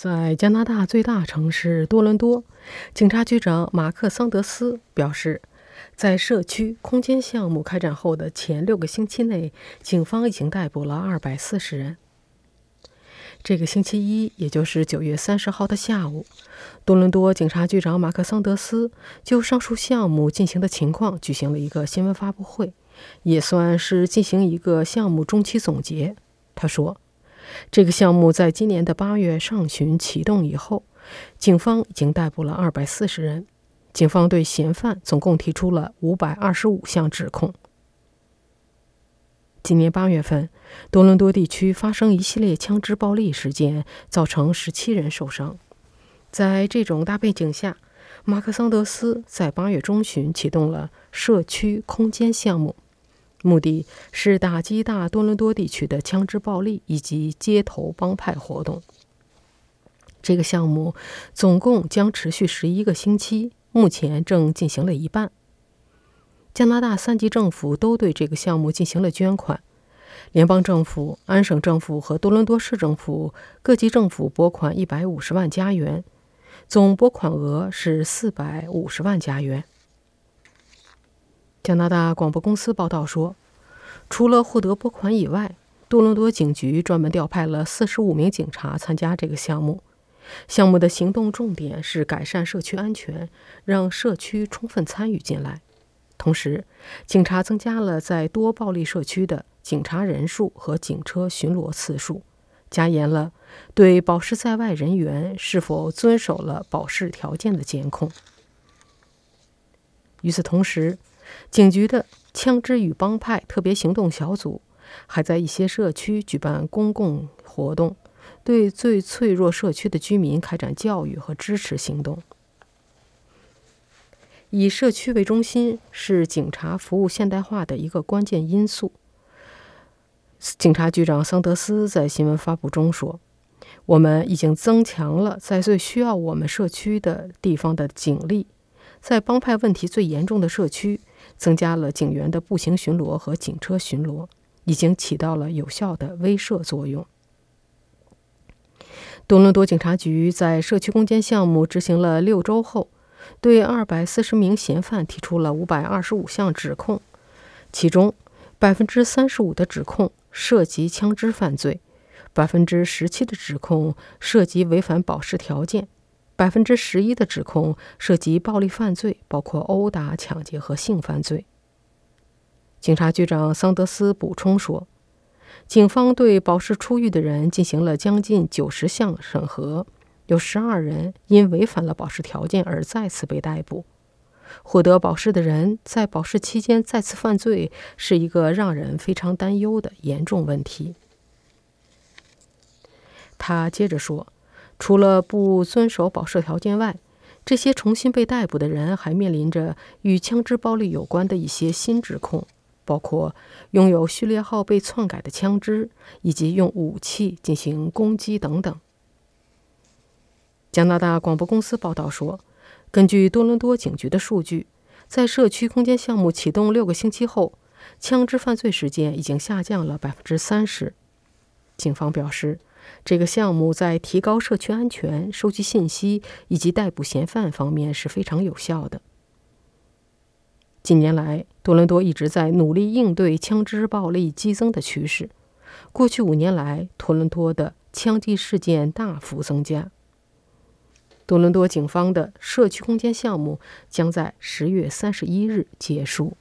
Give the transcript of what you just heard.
在加拿大最大城市多伦多，警察局长马克·桑德斯表示，在社区空间项目开展后的前六个星期内，警方已经逮捕了二百四十人。这个星期一，也就是九月三十号的下午，多伦多警察局长马克·桑德斯就上述项目进行的情况举行了一个新闻发布会，也算是进行一个项目中期总结。他说。这个项目在今年的八月上旬启动以后，警方已经逮捕了二百四十人。警方对嫌犯总共提出了五百二十五项指控。今年八月份，多伦多地区发生一系列枪支暴力事件，造成十七人受伤。在这种大背景下，马克桑德斯在八月中旬启动了社区空间项目。目的是打击大多伦多地区的枪支暴力以及街头帮派活动。这个项目总共将持续十一个星期，目前正进行了一半。加拿大三级政府都对这个项目进行了捐款，联邦政府、安省政府和多伦多市政府各级政府拨款一百五十万加元，总拨款额是四百五十万加元。加拿大广播公司报道说，除了获得拨款以外，多伦多警局专门调派了四十五名警察参加这个项目。项目的行动重点是改善社区安全，让社区充分参与进来。同时，警察增加了在多暴力社区的警察人数和警车巡逻次数，加严了对保释在外人员是否遵守了保释条件的监控。与此同时，警局的枪支与帮派特别行动小组还在一些社区举办公共活动，对最脆弱社区的居民开展教育和支持行动。以社区为中心是警察服务现代化的一个关键因素。警察局长桑德斯在新闻发布中说：“我们已经增强了在最需要我们社区的地方的警力，在帮派问题最严重的社区。”增加了警员的步行巡逻和警车巡逻，已经起到了有效的威慑作用。多伦多警察局在社区攻坚项目执行了六周后，对二百四十名嫌犯提出了五百二十五项指控，其中百分之三十五的指控涉及枪支犯罪，百分之十七的指控涉及违反保释条件。百分之十一的指控涉及暴力犯罪，包括殴打、抢劫和性犯罪。警察局长桑德斯补充说，警方对保释出狱的人进行了将近九十项审核，有十二人因违反了保释条件而再次被逮捕。获得保释的人在保释期间再次犯罪，是一个让人非常担忧的严重问题。他接着说。除了不遵守保释条件外，这些重新被逮捕的人还面临着与枪支暴力有关的一些新指控，包括拥有序列号被篡改的枪支，以及用武器进行攻击等等。加拿大广播公司报道说，根据多伦多警局的数据，在社区空间项目启动六个星期后，枪支犯罪事件已经下降了百分之三十。警方表示。这个项目在提高社区安全、收集信息以及逮捕嫌犯方面是非常有效的。近年来，多伦多一直在努力应对枪支暴力激增的趋势。过去五年来，多伦多的枪击事件大幅增加。多伦多警方的社区空间项目将在十月三十一日结束。